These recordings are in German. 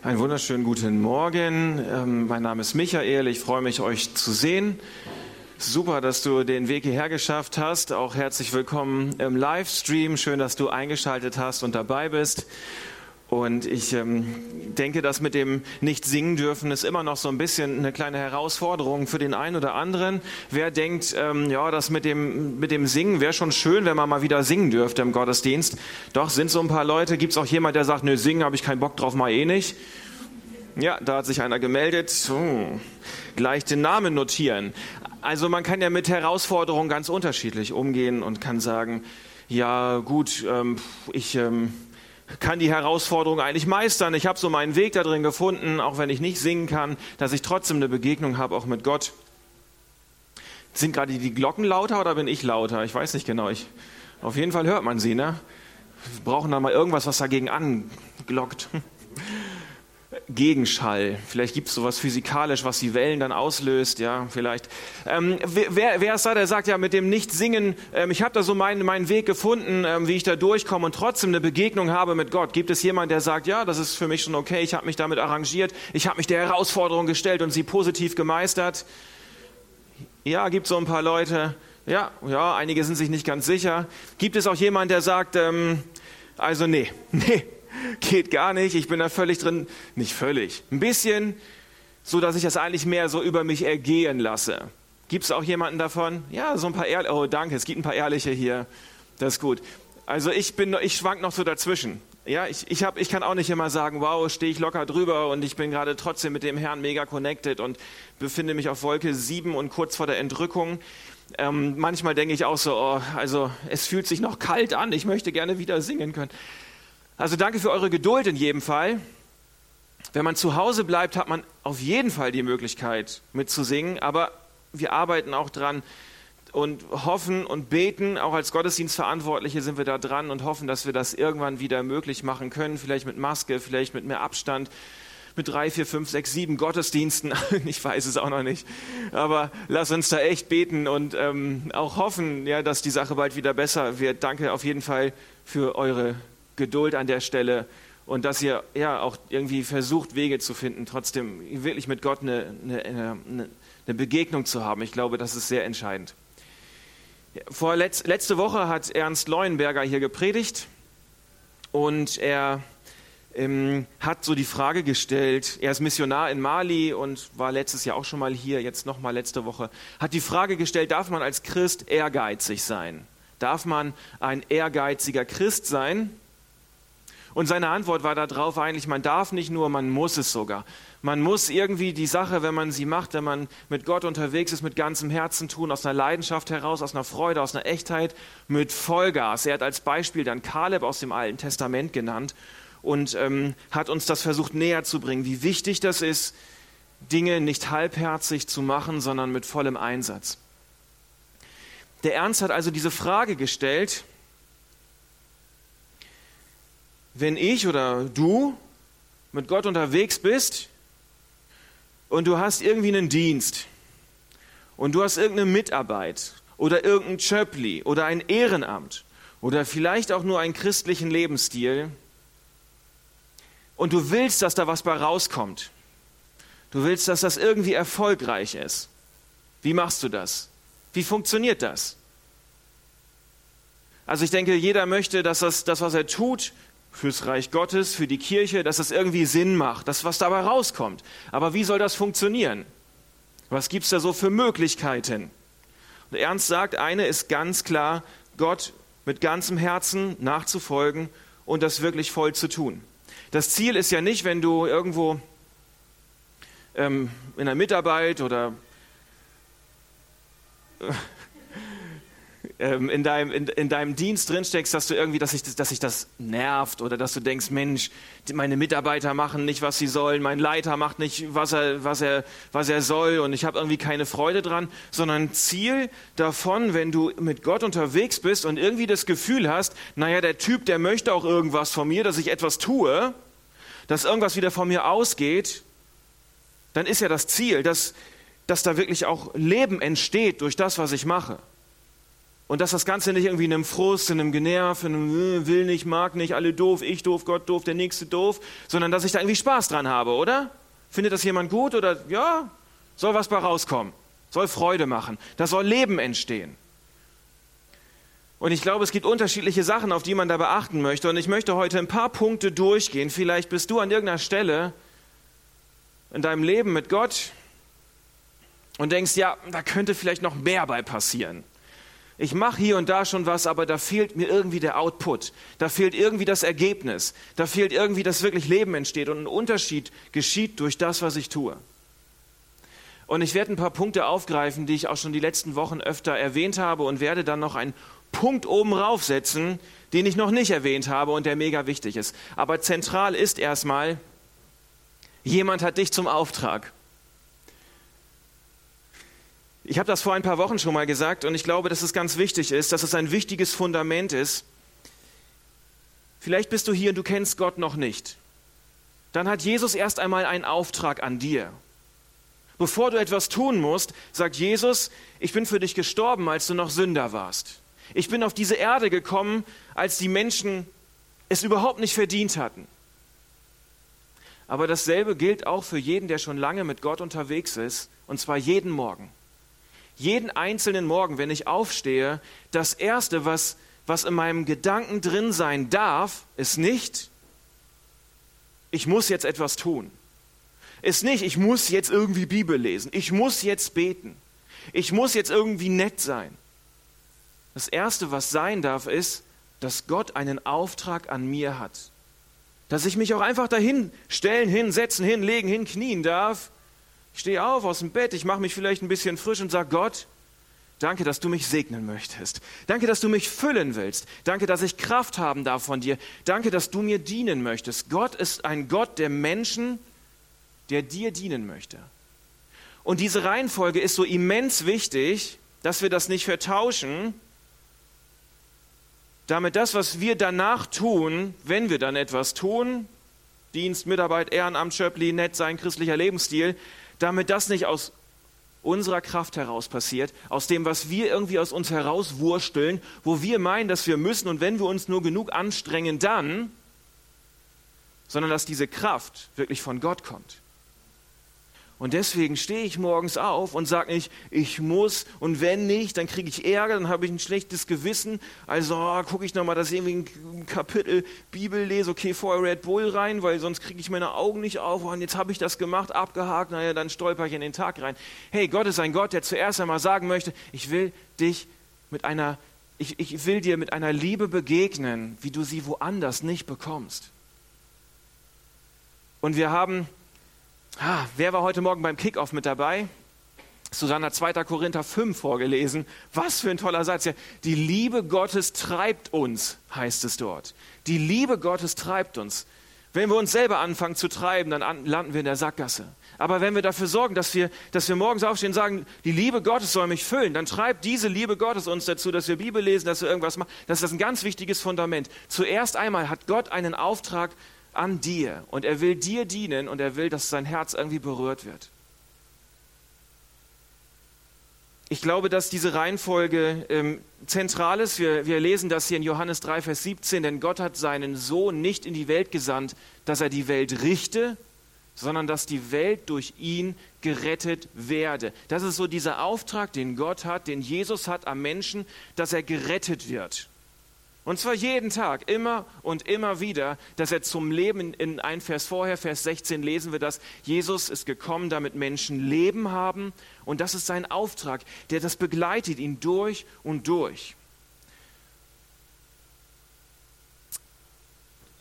Einen wunderschönen guten Morgen. Ähm, mein Name ist Michael. Ich freue mich, euch zu sehen. Super, dass du den Weg hierher geschafft hast. Auch herzlich willkommen im Livestream. Schön, dass du eingeschaltet hast und dabei bist. Und ich ähm, denke, dass mit dem nicht singen dürfen ist immer noch so ein bisschen eine kleine Herausforderung für den einen oder anderen. Wer denkt, ähm, ja, das mit dem, mit dem Singen wäre schon schön, wenn man mal wieder singen dürfte im Gottesdienst. Doch sind so ein paar Leute. Gibt es auch jemand, der sagt, nö, singen habe ich keinen Bock drauf, mal eh nicht. Ja, da hat sich einer gemeldet. Oh, gleich den Namen notieren. Also man kann ja mit Herausforderungen ganz unterschiedlich umgehen und kann sagen, ja gut, ähm, ich... Ähm, kann die Herausforderung eigentlich meistern. Ich habe so meinen Weg da drin gefunden, auch wenn ich nicht singen kann, dass ich trotzdem eine Begegnung habe, auch mit Gott. Sind gerade die Glocken lauter oder bin ich lauter? Ich weiß nicht genau. Ich, auf jeden Fall hört man sie, ne? Wir brauchen da mal irgendwas, was dagegen anglockt. Gegenschall. Vielleicht gibt es sowas physikalisch, was die Wellen dann auslöst, ja, vielleicht. Ähm, wer, wer ist da, der sagt ja mit dem Nicht-Singen, ähm, ich habe da so meinen, meinen Weg gefunden, ähm, wie ich da durchkomme und trotzdem eine Begegnung habe mit Gott. Gibt es jemanden, der sagt, ja, das ist für mich schon okay, ich habe mich damit arrangiert, ich habe mich der Herausforderung gestellt und sie positiv gemeistert? Ja, gibt so ein paar Leute. Ja, ja, einige sind sich nicht ganz sicher. Gibt es auch jemanden, der sagt, ähm, also nee, nee, geht gar nicht, ich bin da völlig drin, nicht völlig, ein bisschen, so dass ich das eigentlich mehr so über mich ergehen lasse. Gibt es auch jemanden davon? Ja, so ein paar ehrliche, oh danke, es gibt ein paar ehrliche hier, das ist gut. Also ich bin, ich schwank noch so dazwischen. Ja, ich, ich, hab, ich kann auch nicht immer sagen, wow, stehe ich locker drüber und ich bin gerade trotzdem mit dem Herrn mega connected und befinde mich auf Wolke 7 und kurz vor der Entrückung. Ähm, manchmal denke ich auch so, oh, also es fühlt sich noch kalt an, ich möchte gerne wieder singen können. Also danke für eure Geduld in jedem Fall. Wenn man zu Hause bleibt, hat man auf jeden Fall die Möglichkeit mitzusingen, aber wir arbeiten auch dran und hoffen und beten, auch als Gottesdienstverantwortliche sind wir da dran und hoffen, dass wir das irgendwann wieder möglich machen können, vielleicht mit Maske, vielleicht mit mehr Abstand, mit drei, vier, fünf, sechs, sieben Gottesdiensten. Ich weiß es auch noch nicht. Aber lass uns da echt beten und ähm, auch hoffen, ja, dass die Sache bald wieder besser wird. Danke auf jeden Fall für eure Geduld an der Stelle und dass ihr ja auch irgendwie versucht, Wege zu finden, trotzdem wirklich mit Gott eine, eine, eine, Begegnung zu haben. Ich glaube, das ist sehr entscheidend. Vor letz, letzte Woche hat Ernst Leuenberger hier gepredigt und er ähm, hat so die Frage gestellt, er ist Missionar in Mali und war letztes Jahr auch schon mal hier, jetzt nochmal letzte Woche, hat die Frage gestellt, darf man als Christ ehrgeizig sein? Darf man ein ehrgeiziger Christ sein? Und seine Antwort war darauf eigentlich, man darf nicht nur, man muss es sogar. Man muss irgendwie die Sache, wenn man sie macht, wenn man mit Gott unterwegs ist, mit ganzem Herzen tun, aus einer Leidenschaft heraus, aus einer Freude, aus einer Echtheit, mit Vollgas. Er hat als Beispiel dann Kaleb aus dem Alten Testament genannt und ähm, hat uns das versucht näher zu bringen, wie wichtig das ist, Dinge nicht halbherzig zu machen, sondern mit vollem Einsatz. Der Ernst hat also diese Frage gestellt, wenn ich oder du mit Gott unterwegs bist und du hast irgendwie einen Dienst und du hast irgendeine Mitarbeit oder irgendein Chöpli oder ein Ehrenamt oder vielleicht auch nur einen christlichen Lebensstil und du willst, dass da was bei rauskommt. Du willst, dass das irgendwie erfolgreich ist. Wie machst du das? Wie funktioniert das? Also ich denke, jeder möchte, dass das, das was er tut, fürs Reich Gottes, für die Kirche, dass es irgendwie Sinn macht, dass was dabei rauskommt. Aber wie soll das funktionieren? Was gibt es da so für Möglichkeiten? Und Ernst sagt, eine ist ganz klar, Gott mit ganzem Herzen nachzufolgen und das wirklich voll zu tun. Das Ziel ist ja nicht, wenn du irgendwo ähm, in der Mitarbeit oder äh, ähm, in, deinem, in, in, deinem Dienst drinsteckst, dass du irgendwie, dass sich dass ich das nervt oder dass du denkst, Mensch, meine Mitarbeiter machen nicht, was sie sollen, mein Leiter macht nicht, was er, was er, was er soll und ich habe irgendwie keine Freude dran, sondern Ziel davon, wenn du mit Gott unterwegs bist und irgendwie das Gefühl hast, naja, der Typ, der möchte auch irgendwas von mir, dass ich etwas tue, dass irgendwas wieder von mir ausgeht, dann ist ja das Ziel, dass, dass da wirklich auch Leben entsteht durch das, was ich mache. Und dass das Ganze nicht irgendwie in einem Frust, in einem Generv, in einem äh, will nicht, mag nicht, alle doof, ich doof, Gott doof, der Nächste doof, sondern dass ich da irgendwie Spaß dran habe, oder? Findet das jemand gut oder ja, soll was bei rauskommen, soll Freude machen, da soll Leben entstehen. Und ich glaube, es gibt unterschiedliche Sachen, auf die man da beachten möchte. Und ich möchte heute ein paar Punkte durchgehen. Vielleicht bist du an irgendeiner Stelle in deinem Leben mit Gott und denkst, ja, da könnte vielleicht noch mehr bei passieren. Ich mache hier und da schon was, aber da fehlt mir irgendwie der Output. Da fehlt irgendwie das Ergebnis. Da fehlt irgendwie, dass wirklich Leben entsteht und ein Unterschied geschieht durch das, was ich tue. Und ich werde ein paar Punkte aufgreifen, die ich auch schon die letzten Wochen öfter erwähnt habe und werde dann noch einen Punkt oben raufsetzen, den ich noch nicht erwähnt habe und der mega wichtig ist. Aber zentral ist erstmal, jemand hat dich zum Auftrag. Ich habe das vor ein paar Wochen schon mal gesagt und ich glaube, dass es ganz wichtig ist, dass es ein wichtiges Fundament ist. Vielleicht bist du hier und du kennst Gott noch nicht. Dann hat Jesus erst einmal einen Auftrag an dir. Bevor du etwas tun musst, sagt Jesus, ich bin für dich gestorben, als du noch Sünder warst. Ich bin auf diese Erde gekommen, als die Menschen es überhaupt nicht verdient hatten. Aber dasselbe gilt auch für jeden, der schon lange mit Gott unterwegs ist, und zwar jeden Morgen jeden einzelnen Morgen, wenn ich aufstehe, das Erste, was, was in meinem Gedanken drin sein darf, ist nicht, ich muss jetzt etwas tun. Ist nicht, ich muss jetzt irgendwie Bibel lesen. Ich muss jetzt beten. Ich muss jetzt irgendwie nett sein. Das Erste, was sein darf, ist, dass Gott einen Auftrag an mir hat. Dass ich mich auch einfach dahin stellen, hinsetzen, hinlegen, hinknien darf ich stehe auf aus dem Bett, ich mache mich vielleicht ein bisschen frisch und sage, Gott, danke, dass du mich segnen möchtest. Danke, dass du mich füllen willst. Danke, dass ich Kraft haben darf von dir. Danke, dass du mir dienen möchtest. Gott ist ein Gott der Menschen, der dir dienen möchte. Und diese Reihenfolge ist so immens wichtig, dass wir das nicht vertauschen, damit das, was wir danach tun, wenn wir dann etwas tun, Dienst, Mitarbeit, Ehrenamt, Schöppli, nett sein, christlicher Lebensstil, damit das nicht aus unserer Kraft heraus passiert, aus dem, was wir irgendwie aus uns herauswursteln, wo wir meinen, dass wir müssen und wenn wir uns nur genug anstrengen, dann, sondern dass diese Kraft wirklich von Gott kommt. Und deswegen stehe ich morgens auf und sage nicht, ich muss und wenn nicht, dann kriege ich Ärger, dann habe ich ein schlechtes Gewissen. Also oh, gucke ich nochmal, dass ich irgendwie ein Kapitel Bibel lese, okay, vorher Red Bull rein, weil sonst kriege ich meine Augen nicht auf. Und jetzt habe ich das gemacht, abgehakt, naja, dann stolper ich in den Tag rein. Hey, Gott ist ein Gott, der zuerst einmal sagen möchte, ich will dich mit einer, ich, ich will dir mit einer Liebe begegnen, wie du sie woanders nicht bekommst. Und wir haben Ah, wer war heute Morgen beim Kickoff mit dabei? Susanna 2. Korinther 5 vorgelesen. Was für ein toller Satz. Ja, die Liebe Gottes treibt uns, heißt es dort. Die Liebe Gottes treibt uns. Wenn wir uns selber anfangen zu treiben, dann an, landen wir in der Sackgasse. Aber wenn wir dafür sorgen, dass wir, dass wir morgens aufstehen und sagen, die Liebe Gottes soll mich füllen, dann treibt diese Liebe Gottes uns dazu, dass wir Bibel lesen, dass wir irgendwas machen. Das ist ein ganz wichtiges Fundament. Zuerst einmal hat Gott einen Auftrag an dir und er will dir dienen und er will, dass sein Herz irgendwie berührt wird. Ich glaube, dass diese Reihenfolge ähm, zentral ist. Wir, wir lesen das hier in Johannes 3, Vers 17, denn Gott hat seinen Sohn nicht in die Welt gesandt, dass er die Welt richte, sondern dass die Welt durch ihn gerettet werde. Das ist so dieser Auftrag, den Gott hat, den Jesus hat am Menschen, dass er gerettet wird. Und zwar jeden Tag, immer und immer wieder, dass er zum Leben, in ein Vers vorher, Vers 16 lesen wir das, Jesus ist gekommen, damit Menschen Leben haben. Und das ist sein Auftrag, der das begleitet ihn durch und durch.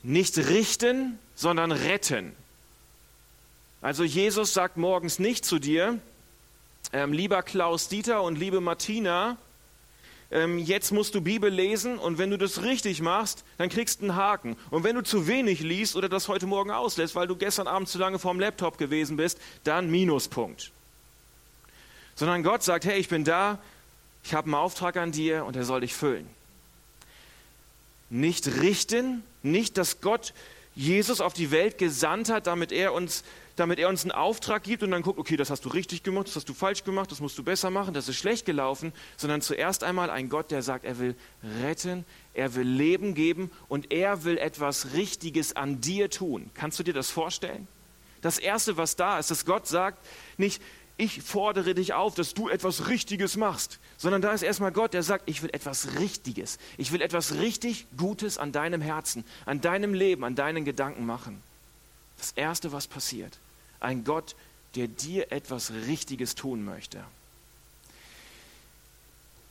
Nicht richten, sondern retten. Also Jesus sagt morgens nicht zu dir, ähm, lieber Klaus Dieter und liebe Martina, ähm, jetzt musst du Bibel lesen und wenn du das richtig machst, dann kriegst du einen Haken. Und wenn du zu wenig liest oder das heute Morgen auslässt, weil du gestern Abend zu lange vorm Laptop gewesen bist, dann Minuspunkt. Sondern Gott sagt, hey, ich bin da, ich habe einen Auftrag an dir und er soll dich füllen. Nicht richten, nicht, dass Gott Jesus auf die Welt gesandt hat, damit er uns, damit er uns einen Auftrag gibt und dann guckt, okay, das hast du richtig gemacht, das hast du falsch gemacht, das musst du besser machen, das ist schlecht gelaufen, sondern zuerst einmal ein Gott, der sagt, er will retten, er will Leben geben und er will etwas Richtiges an dir tun. Kannst du dir das vorstellen? Das Erste, was da ist, dass Gott sagt, nicht, ich fordere dich auf, dass du etwas Richtiges machst, sondern da ist erstmal Gott, der sagt, ich will etwas Richtiges. Ich will etwas richtig Gutes an deinem Herzen, an deinem Leben, an deinen Gedanken machen. Das Erste, was passiert, ein Gott, der dir etwas Richtiges tun möchte.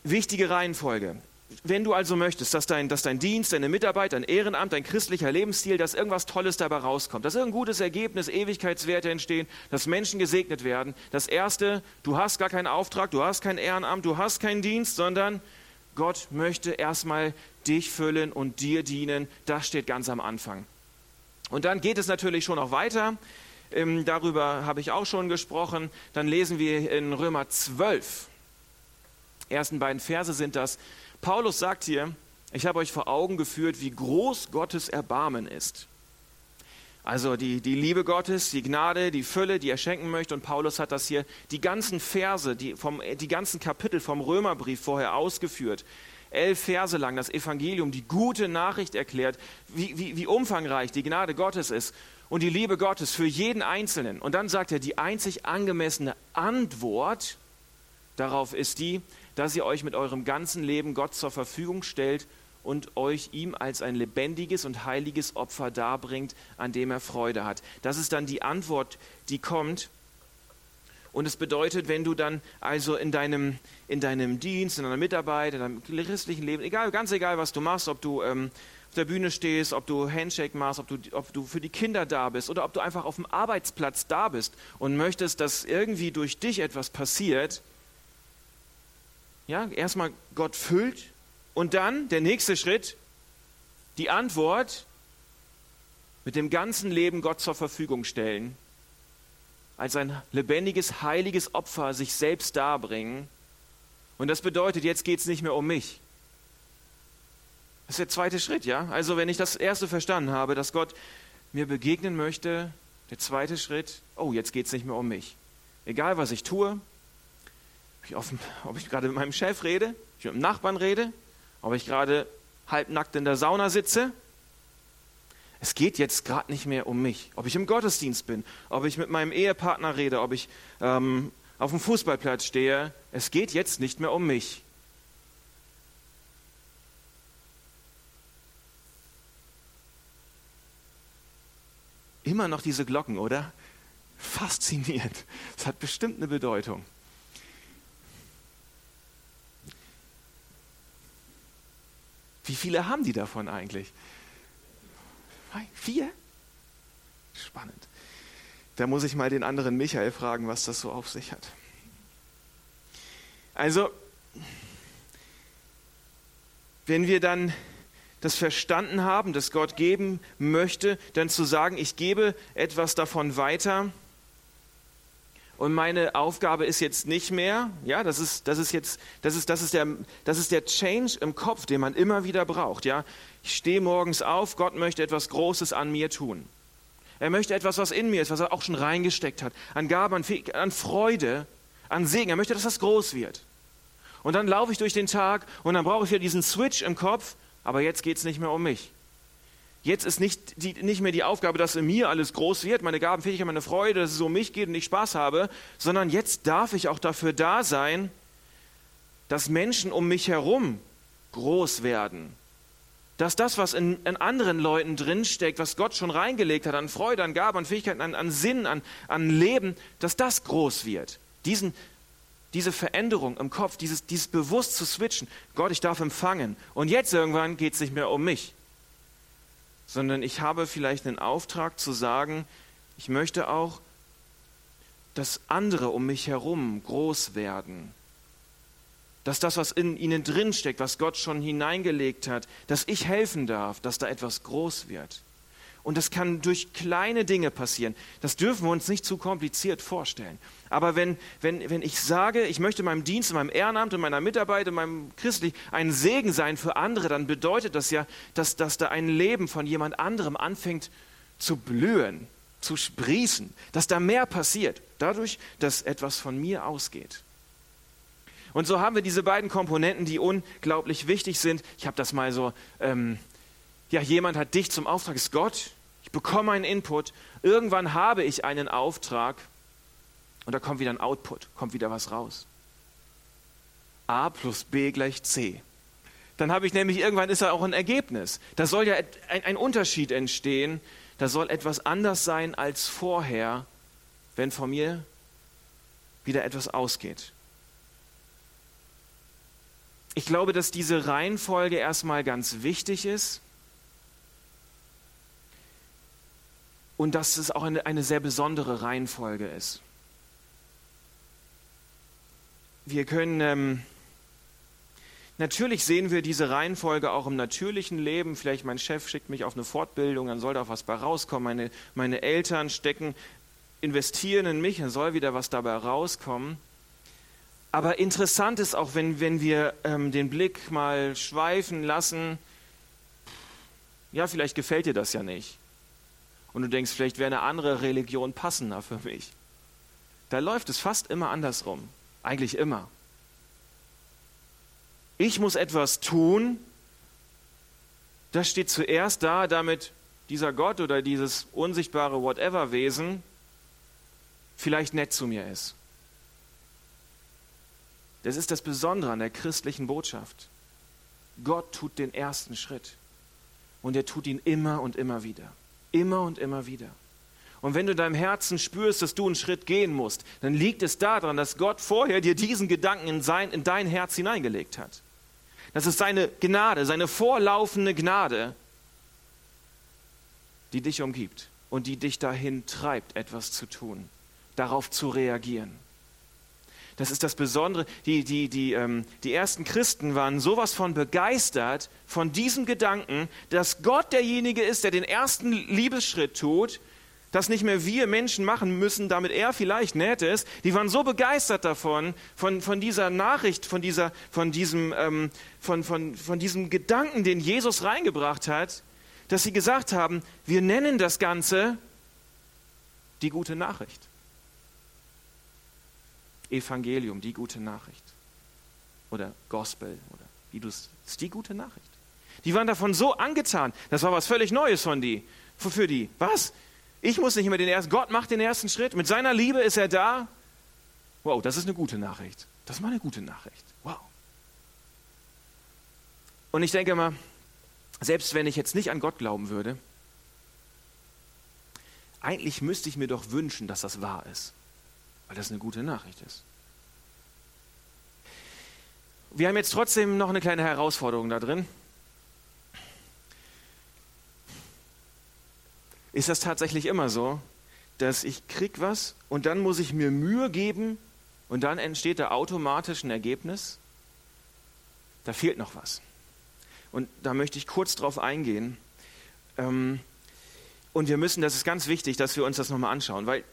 Wichtige Reihenfolge wenn du also möchtest, dass dein, dass dein Dienst, deine Mitarbeit, dein Ehrenamt, dein christlicher Lebensstil, dass irgendwas Tolles dabei rauskommt, dass irgendein gutes Ergebnis, Ewigkeitswerte entstehen, dass Menschen gesegnet werden, das Erste, du hast gar keinen Auftrag, du hast kein Ehrenamt, du hast keinen Dienst, sondern Gott möchte erstmal dich füllen und dir dienen. Das steht ganz am Anfang. Und dann geht es natürlich schon auch weiter. Ähm, darüber habe ich auch schon gesprochen. Dann lesen wir in Römer 12. Ersten beiden Verse sind das. Paulus sagt hier, ich habe euch vor Augen geführt, wie groß Gottes Erbarmen ist. Also die, die Liebe Gottes, die Gnade, die Fülle, die er schenken möchte. Und Paulus hat das hier, die ganzen Verse, die, vom, die ganzen Kapitel vom Römerbrief vorher ausgeführt. Elf Verse lang das Evangelium, die gute Nachricht erklärt, wie, wie, wie umfangreich die Gnade Gottes ist und die Liebe Gottes für jeden Einzelnen. Und dann sagt er, die einzig angemessene Antwort darauf ist die, dass ihr euch mit eurem ganzen Leben Gott zur Verfügung stellt und euch ihm als ein lebendiges und heiliges Opfer darbringt, an dem er Freude hat. Das ist dann die Antwort, die kommt. Und es bedeutet, wenn du dann also in deinem, in deinem Dienst, in deiner Mitarbeit, in deinem christlichen Leben, egal, ganz egal, was du machst, ob du ähm, auf der Bühne stehst, ob du Handshake machst, ob du, ob du für die Kinder da bist oder ob du einfach auf dem Arbeitsplatz da bist und möchtest, dass irgendwie durch dich etwas passiert, ja, erstmal Gott füllt und dann der nächste Schritt, die Antwort mit dem ganzen Leben Gott zur Verfügung stellen, als ein lebendiges, heiliges Opfer sich selbst darbringen. Und das bedeutet, jetzt geht es nicht mehr um mich. Das ist der zweite Schritt, ja? Also wenn ich das erste verstanden habe, dass Gott mir begegnen möchte, der zweite Schritt, oh, jetzt geht es nicht mehr um mich. Egal was ich tue, ob ich gerade mit meinem Chef rede, ob ich mit dem Nachbarn rede, ob ich gerade halbnackt in der Sauna sitze. Es geht jetzt gerade nicht mehr um mich. Ob ich im Gottesdienst bin, ob ich mit meinem Ehepartner rede, ob ich ähm, auf dem Fußballplatz stehe. Es geht jetzt nicht mehr um mich. Immer noch diese Glocken, oder? Fasziniert. Das hat bestimmt eine Bedeutung. Wie viele haben die davon eigentlich? Vier? Spannend. Da muss ich mal den anderen Michael fragen, was das so auf sich hat. Also, wenn wir dann das verstanden haben, dass Gott geben möchte, dann zu sagen, ich gebe etwas davon weiter, und meine Aufgabe ist jetzt nicht mehr, ja, das ist, das ist jetzt, das ist, das ist der, das ist der Change im Kopf, den man immer wieder braucht, ja. Ich stehe morgens auf, Gott möchte etwas Großes an mir tun. Er möchte etwas, was in mir ist, was er auch schon reingesteckt hat, an Gabe, an, an Freude, an Segen. Er möchte, dass das groß wird. Und dann laufe ich durch den Tag und dann brauche ich wieder diesen Switch im Kopf, aber jetzt geht es nicht mehr um mich. Jetzt ist nicht, die, nicht mehr die Aufgabe, dass in mir alles groß wird, meine Gaben, Fähigkeiten, meine Freude, dass es um mich geht und ich Spaß habe, sondern jetzt darf ich auch dafür da sein, dass Menschen um mich herum groß werden. Dass das, was in, in anderen Leuten drinsteckt, was Gott schon reingelegt hat, an Freude, an Gaben, an Fähigkeiten, an, an Sinn, an, an Leben, dass das groß wird. Diesen, diese Veränderung im Kopf, dieses, dieses bewusst zu switchen. Gott, ich darf empfangen. Und jetzt irgendwann geht es nicht mehr um mich sondern ich habe vielleicht einen Auftrag zu sagen, ich möchte auch, dass andere um mich herum groß werden. Dass das, was in ihnen drinsteckt, was Gott schon hineingelegt hat, dass ich helfen darf, dass da etwas groß wird. Und das kann durch kleine Dinge passieren. Das dürfen wir uns nicht zu kompliziert vorstellen. Aber wenn, wenn, wenn ich sage, ich möchte meinem Dienst, meinem Ehrenamt und meiner Mitarbeit, in meinem Christlich ein Segen sein für andere, dann bedeutet das ja, dass, dass da ein Leben von jemand anderem anfängt zu blühen, zu sprießen, dass da mehr passiert, dadurch, dass etwas von mir ausgeht. Und so haben wir diese beiden Komponenten, die unglaublich wichtig sind. Ich habe das mal so, ähm, ja, jemand hat dich zum Auftrag, ist Gott, ich bekomme einen Input, irgendwann habe ich einen Auftrag und da kommt wieder ein Output, kommt wieder was raus. A plus B gleich C. Dann habe ich nämlich, irgendwann ist da auch ein Ergebnis. Da soll ja ein, ein Unterschied entstehen, da soll etwas anders sein als vorher, wenn von mir wieder etwas ausgeht. Ich glaube, dass diese Reihenfolge erstmal ganz wichtig ist und dass es auch eine, eine sehr besondere Reihenfolge ist. Wir können, ähm, natürlich sehen wir diese Reihenfolge auch im natürlichen Leben. Vielleicht mein Chef schickt mich auf eine Fortbildung, dann soll da was bei rauskommen. Meine, meine Eltern stecken, investieren in mich, dann soll wieder was dabei rauskommen. Aber interessant ist auch, wenn, wenn wir ähm, den Blick mal schweifen lassen, ja, vielleicht gefällt dir das ja nicht und du denkst, vielleicht wäre eine andere Religion passender für mich. Da läuft es fast immer andersrum. Eigentlich immer. Ich muss etwas tun, das steht zuerst da, damit dieser Gott oder dieses unsichtbare Whatever-Wesen vielleicht nett zu mir ist. Das ist das Besondere an der christlichen Botschaft. Gott tut den ersten Schritt und er tut ihn immer und immer wieder. Immer und immer wieder. Und wenn du in deinem Herzen spürst, dass du einen Schritt gehen musst, dann liegt es daran, dass Gott vorher dir diesen Gedanken in, sein, in dein Herz hineingelegt hat. Das ist seine Gnade, seine vorlaufende Gnade, die dich umgibt und die dich dahin treibt, etwas zu tun, darauf zu reagieren. Das ist das Besondere. Die, die, die, ähm, die ersten Christen waren sowas von begeistert von diesem Gedanken, dass Gott derjenige ist, der den ersten Liebesschritt tut, das nicht mehr wir Menschen machen müssen, damit er vielleicht nett ist. Die waren so begeistert davon, von, von dieser Nachricht, von, dieser, von, diesem, ähm, von, von, von diesem Gedanken, den Jesus reingebracht hat, dass sie gesagt haben, wir nennen das Ganze die gute Nachricht. Evangelium, die gute Nachricht. Oder Gospel, oder wie du es, ist die gute Nachricht. Die waren davon so angetan. Das war was völlig Neues von die, für die. Was? Ich muss nicht mehr den ersten, Gott macht den ersten Schritt. Mit seiner Liebe ist er da. Wow, das ist eine gute Nachricht. Das ist mal eine gute Nachricht. Wow. Und ich denke mal, selbst wenn ich jetzt nicht an Gott glauben würde, eigentlich müsste ich mir doch wünschen, dass das wahr ist weil das eine gute Nachricht ist. Wir haben jetzt trotzdem noch eine kleine Herausforderung da drin. Ist das tatsächlich immer so, dass ich krieg was und dann muss ich mir Mühe geben und dann entsteht da automatisch ein Ergebnis? Da fehlt noch was. Und da möchte ich kurz drauf eingehen. Ähm, und wir müssen, das ist ganz wichtig, dass wir uns das nochmal anschauen, weil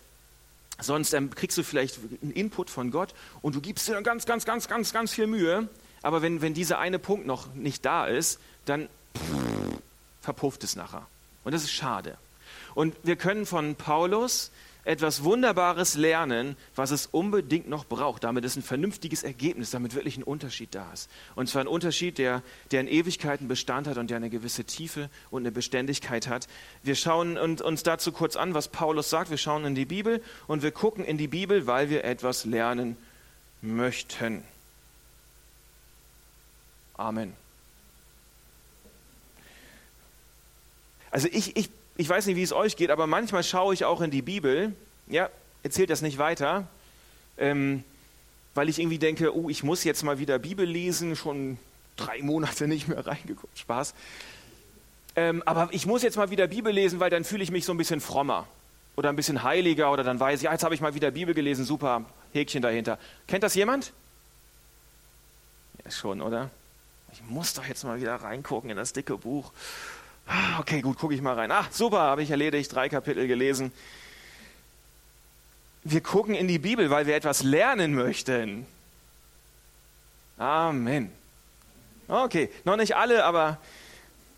Sonst ähm, kriegst du vielleicht einen Input von Gott und du gibst dir ganz, ganz, ganz, ganz, ganz viel Mühe. Aber wenn, wenn dieser eine Punkt noch nicht da ist, dann verpufft es nachher. Und das ist schade. Und wir können von Paulus etwas Wunderbares lernen, was es unbedingt noch braucht, damit es ein vernünftiges Ergebnis, damit wirklich ein Unterschied da ist. Und zwar ein Unterschied, der, der in Ewigkeiten Bestand hat und der eine gewisse Tiefe und eine Beständigkeit hat. Wir schauen uns dazu kurz an, was Paulus sagt. Wir schauen in die Bibel und wir gucken in die Bibel, weil wir etwas lernen möchten. Amen. Also ich, ich ich weiß nicht, wie es euch geht, aber manchmal schaue ich auch in die Bibel, ja, erzählt das nicht weiter, ähm, weil ich irgendwie denke, oh, ich muss jetzt mal wieder Bibel lesen, schon drei Monate nicht mehr reingeguckt, Spaß. Ähm, aber ich muss jetzt mal wieder Bibel lesen, weil dann fühle ich mich so ein bisschen frommer oder ein bisschen heiliger oder dann weiß ich, ja, jetzt habe ich mal wieder Bibel gelesen, super, Häkchen dahinter. Kennt das jemand? Ja, schon, oder? Ich muss doch jetzt mal wieder reingucken in das dicke Buch. Ah, okay, gut, gucke ich mal rein. Ah, super, habe ich erledigt, drei Kapitel gelesen. Wir gucken in die Bibel, weil wir etwas lernen möchten. Amen. Okay, noch nicht alle, aber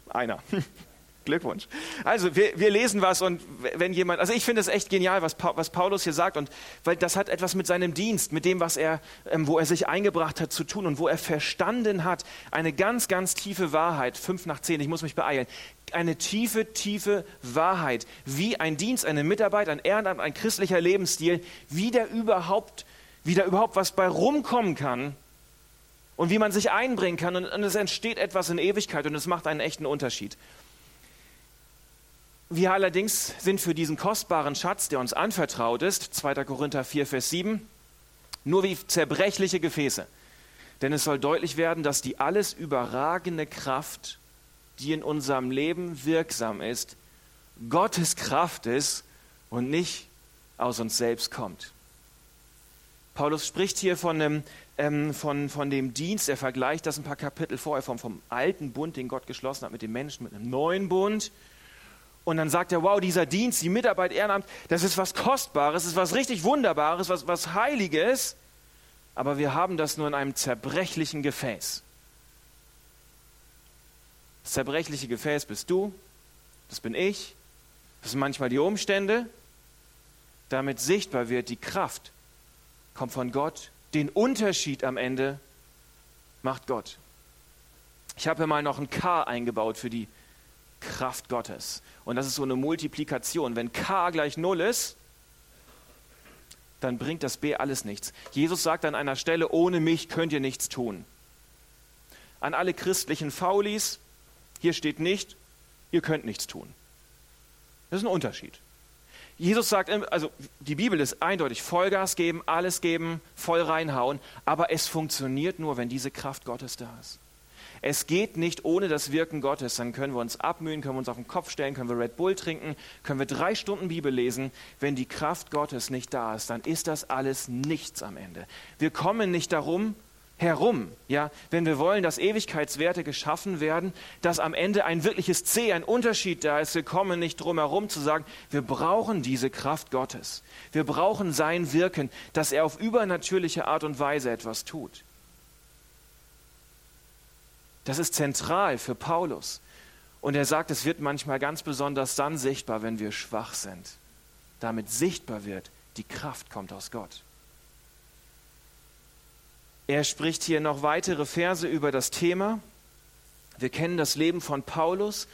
einer. Glückwunsch. Also wir, wir lesen was und wenn jemand, also ich finde es echt genial, was, was Paulus hier sagt und weil das hat etwas mit seinem Dienst, mit dem, was er, ähm, wo er sich eingebracht hat zu tun und wo er verstanden hat, eine ganz, ganz tiefe Wahrheit, fünf nach zehn, ich muss mich beeilen, eine tiefe, tiefe Wahrheit, wie ein Dienst, eine Mitarbeit, ein Ehrenamt, ein christlicher Lebensstil, wie da überhaupt, wie da überhaupt was bei rumkommen kann und wie man sich einbringen kann und, und es entsteht etwas in Ewigkeit und es macht einen echten Unterschied. Wir allerdings sind für diesen kostbaren Schatz, der uns anvertraut ist, 2. Korinther 4, Vers 7, nur wie zerbrechliche Gefäße. Denn es soll deutlich werden, dass die alles überragende Kraft, die in unserem Leben wirksam ist, Gottes Kraft ist und nicht aus uns selbst kommt. Paulus spricht hier von dem, ähm, von, von dem Dienst, er vergleicht das ein paar Kapitel vorher vom, vom alten Bund, den Gott geschlossen hat mit den Menschen, mit einem neuen Bund. Und dann sagt er, wow, dieser Dienst, die Mitarbeit, Ehrenamt, das ist was Kostbares, das ist was richtig Wunderbares, was, was Heiliges, aber wir haben das nur in einem zerbrechlichen Gefäß. Das zerbrechliche Gefäß bist du, das bin ich, das sind manchmal die Umstände, damit sichtbar wird, die Kraft kommt von Gott, den Unterschied am Ende macht Gott. Ich habe hier mal noch ein K eingebaut für die Kraft Gottes. Und das ist so eine Multiplikation. Wenn K gleich Null ist, dann bringt das B alles nichts. Jesus sagt an einer Stelle, ohne mich könnt ihr nichts tun. An alle christlichen Faulis, hier steht nicht, ihr könnt nichts tun. Das ist ein Unterschied. Jesus sagt, also die Bibel ist eindeutig, Vollgas geben, alles geben, voll reinhauen, aber es funktioniert nur, wenn diese Kraft Gottes da ist. Es geht nicht ohne das Wirken Gottes. Dann können wir uns abmühen, können wir uns auf den Kopf stellen, können wir Red Bull trinken, können wir drei Stunden Bibel lesen. Wenn die Kraft Gottes nicht da ist, dann ist das alles nichts am Ende. Wir kommen nicht darum, herum, ja, wenn wir wollen, dass Ewigkeitswerte geschaffen werden, dass am Ende ein wirkliches C, ein Unterschied da ist. Wir kommen nicht drum herum zu sagen, wir brauchen diese Kraft Gottes. Wir brauchen sein Wirken, dass er auf übernatürliche Art und Weise etwas tut. Das ist zentral für Paulus. Und er sagt, es wird manchmal ganz besonders dann sichtbar, wenn wir schwach sind. Damit sichtbar wird, die Kraft kommt aus Gott. Er spricht hier noch weitere Verse über das Thema. Wir kennen das Leben von Paulus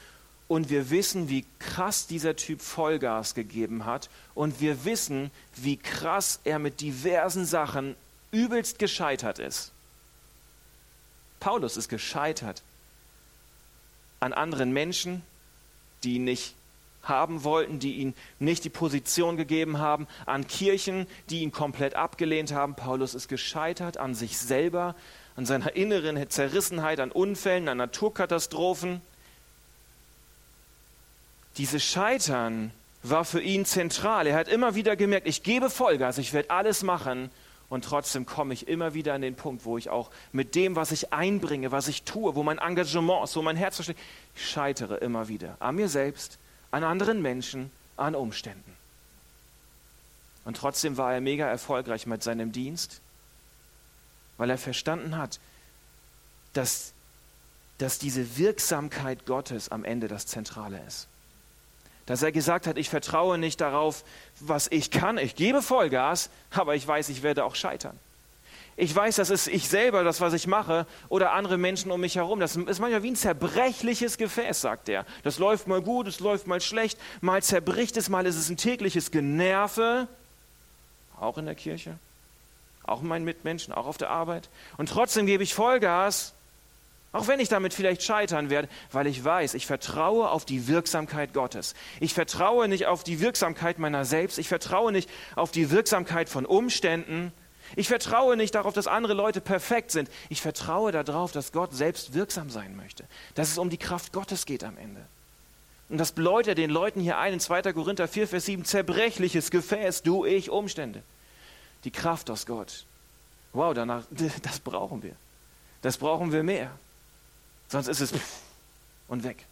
und wir wissen, wie krass dieser Typ Vollgas gegeben hat und wir wissen, wie krass er mit diversen Sachen übelst gescheitert ist. Paulus ist gescheitert an anderen Menschen, die ihn nicht haben wollten, die ihm nicht die Position gegeben haben, an Kirchen, die ihn komplett abgelehnt haben. Paulus ist gescheitert an sich selber, an seiner inneren Zerrissenheit, an Unfällen, an Naturkatastrophen. Dieses Scheitern war für ihn zentral. Er hat immer wieder gemerkt, ich gebe Vollgas, ich werde alles machen, und trotzdem komme ich immer wieder an den Punkt, wo ich auch mit dem, was ich einbringe, was ich tue, wo mein Engagement ist, wo mein Herz versteht, ich scheitere immer wieder an mir selbst, an anderen Menschen, an Umständen. Und trotzdem war er mega erfolgreich mit seinem Dienst, weil er verstanden hat, dass, dass diese Wirksamkeit Gottes am Ende das Zentrale ist dass er gesagt hat, ich vertraue nicht darauf, was ich kann. Ich gebe Vollgas, aber ich weiß, ich werde auch scheitern. Ich weiß, das ist ich selber, das, was ich mache, oder andere Menschen um mich herum. Das ist manchmal wie ein zerbrechliches Gefäß, sagt er. Das läuft mal gut, es läuft mal schlecht, mal zerbricht es, mal ist es ein tägliches Generve, auch in der Kirche, auch in meinen Mitmenschen, auch auf der Arbeit. Und trotzdem gebe ich Vollgas auch wenn ich damit vielleicht scheitern werde, weil ich weiß, ich vertraue auf die Wirksamkeit Gottes. Ich vertraue nicht auf die Wirksamkeit meiner selbst. Ich vertraue nicht auf die Wirksamkeit von Umständen. Ich vertraue nicht darauf, dass andere Leute perfekt sind. Ich vertraue darauf, dass Gott selbst wirksam sein möchte. Dass es um die Kraft Gottes geht am Ende. Und das bläut den Leuten hier ein in 2. Korinther 4, Vers 7. Zerbrechliches Gefäß, du, ich, Umstände. Die Kraft aus Gott. Wow, danach, das brauchen wir. Das brauchen wir mehr. Sonst ist es und weg.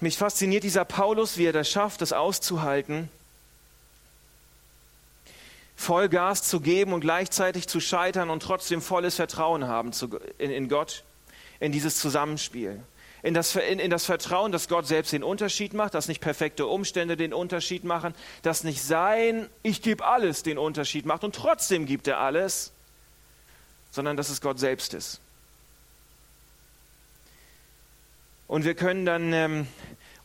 Mich fasziniert dieser Paulus, wie er das schafft, das auszuhalten, Vollgas zu geben und gleichzeitig zu scheitern und trotzdem volles Vertrauen haben in Gott, in dieses Zusammenspiel. in das, in, in das Vertrauen, dass Gott selbst den Unterschied macht, dass nicht perfekte Umstände den Unterschied machen, dass nicht sein, ich gebe alles den Unterschied macht und trotzdem gibt er alles, sondern dass es Gott selbst ist. Und wir können dann ähm,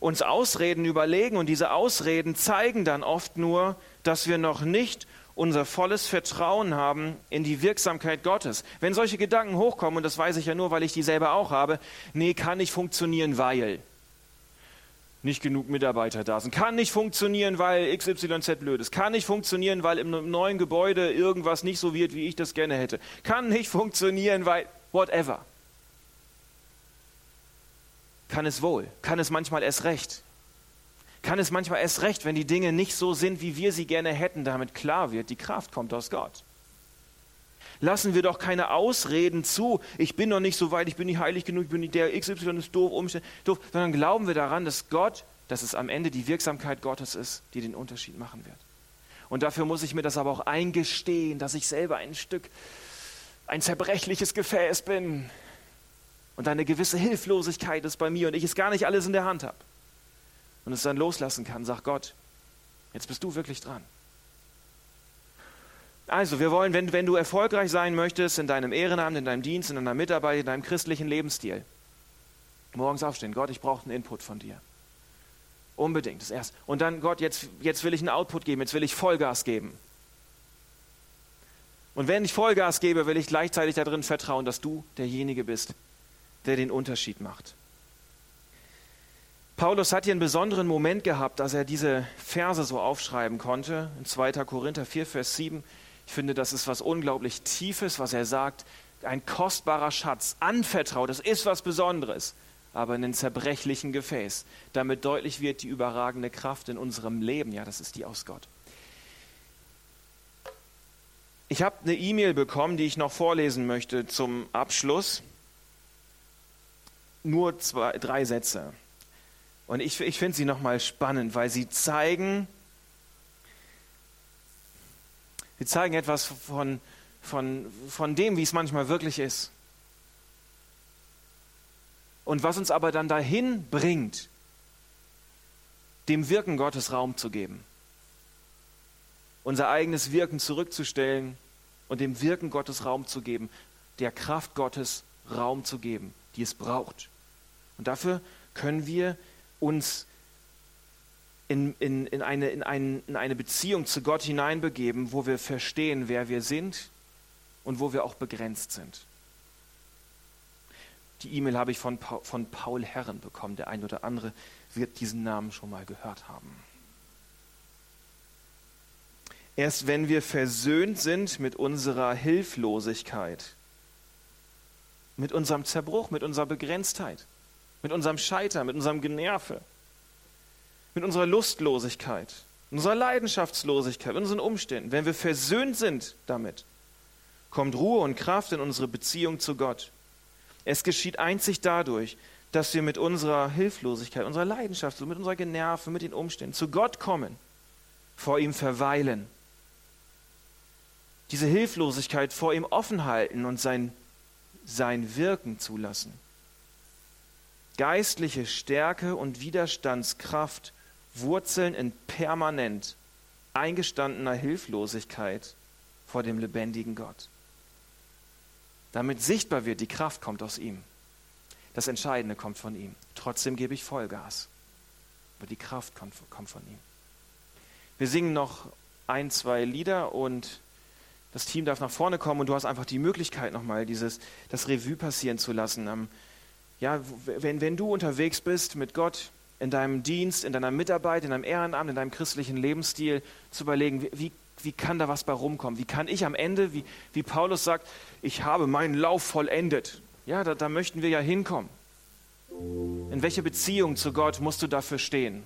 uns Ausreden überlegen und diese Ausreden zeigen dann oft nur, dass wir noch nicht unser volles Vertrauen haben in die Wirksamkeit Gottes. Wenn solche Gedanken hochkommen, und das weiß ich ja nur, weil ich die selber auch habe, nee, kann nicht funktionieren, weil nicht genug Mitarbeiter da sind. Kann nicht funktionieren, weil XYZ blöd ist. Kann nicht funktionieren, weil im neuen Gebäude irgendwas nicht so wird, wie ich das gerne hätte. Kann nicht funktionieren, weil whatever. Kann es wohl. Kann es manchmal erst recht kann es manchmal erst recht, wenn die Dinge nicht so sind, wie wir sie gerne hätten, damit klar wird, die Kraft kommt aus Gott. Lassen wir doch keine Ausreden zu, ich bin noch nicht so weit, ich bin nicht heilig genug, ich bin nicht der XY ist doof, Umstände, doof, sondern glauben wir daran, dass Gott, dass es am Ende die Wirksamkeit Gottes ist, die den Unterschied machen wird. Und dafür muss ich mir das aber auch eingestehen, dass ich selber ein Stück, ein zerbrechliches Gefäß bin und eine gewisse Hilflosigkeit ist bei mir und ich es gar nicht alles in der Hand habe und es dann loslassen kann, sagt Gott, jetzt bist du wirklich dran. Also, wir wollen, wenn, wenn du erfolgreich sein möchtest in deinem Ehrenamt, in deinem Dienst, in deiner Mitarbeit, in deinem christlichen Lebensstil, morgens aufstehen, Gott, ich brauche einen Input von dir. Unbedingt, das erste. Und dann, Gott, jetzt, jetzt will ich einen Output geben, jetzt will ich Vollgas geben. Und wenn ich Vollgas gebe, will ich gleichzeitig darin vertrauen, dass du derjenige bist, der den Unterschied macht. Paulus hat hier einen besonderen Moment gehabt, dass er diese Verse so aufschreiben konnte. In 2. Korinther 4, Vers 7. Ich finde, das ist was unglaublich Tiefes, was er sagt. Ein kostbarer Schatz, anvertraut, das ist was Besonderes, aber in einem zerbrechlichen Gefäß. Damit deutlich wird die überragende Kraft in unserem Leben. Ja, das ist die aus Gott. Ich habe eine E-Mail bekommen, die ich noch vorlesen möchte zum Abschluss. Nur zwei, drei Sätze. Und ich, ich finde sie nochmal spannend, weil sie zeigen, sie zeigen etwas von, von, von dem, wie es manchmal wirklich ist. Und was uns aber dann dahin bringt, dem Wirken Gottes Raum zu geben. Unser eigenes Wirken zurückzustellen und dem Wirken Gottes Raum zu geben, der Kraft Gottes Raum zu geben, die es braucht. Und dafür können wir uns in, in, in, eine, in, ein, in eine Beziehung zu Gott hineinbegeben, wo wir verstehen, wer wir sind und wo wir auch begrenzt sind. Die E-Mail habe ich von, von Paul Herren bekommen. Der ein oder andere wird diesen Namen schon mal gehört haben. Erst wenn wir versöhnt sind mit unserer Hilflosigkeit, mit unserem Zerbruch, mit unserer Begrenztheit, mit unserem Scheitern, mit unserem Generve, mit unserer Lustlosigkeit, unserer Leidenschaftslosigkeit, unseren Umständen, wenn wir versöhnt sind damit, kommt Ruhe und Kraft in unsere Beziehung zu Gott. Es geschieht einzig dadurch, dass wir mit unserer Hilflosigkeit, unserer Leidenschaft, mit unserer Generve, mit den Umständen zu Gott kommen, vor ihm verweilen, diese Hilflosigkeit vor ihm offen halten und sein, sein Wirken zulassen. Geistliche Stärke und Widerstandskraft wurzeln in permanent eingestandener Hilflosigkeit vor dem lebendigen Gott. Damit sichtbar wird, die Kraft kommt aus ihm. Das Entscheidende kommt von ihm. Trotzdem gebe ich Vollgas. Aber die Kraft kommt, kommt von ihm. Wir singen noch ein, zwei Lieder und das Team darf nach vorne kommen und du hast einfach die Möglichkeit, nochmal dieses, das Revue passieren zu lassen. Ja, wenn, wenn du unterwegs bist mit Gott in deinem Dienst, in deiner Mitarbeit, in deinem Ehrenamt, in deinem christlichen Lebensstil, zu überlegen, wie, wie kann da was bei rumkommen? Wie kann ich am Ende, wie, wie Paulus sagt, ich habe meinen Lauf vollendet? Ja, da, da möchten wir ja hinkommen. In welche Beziehung zu Gott musst du dafür stehen?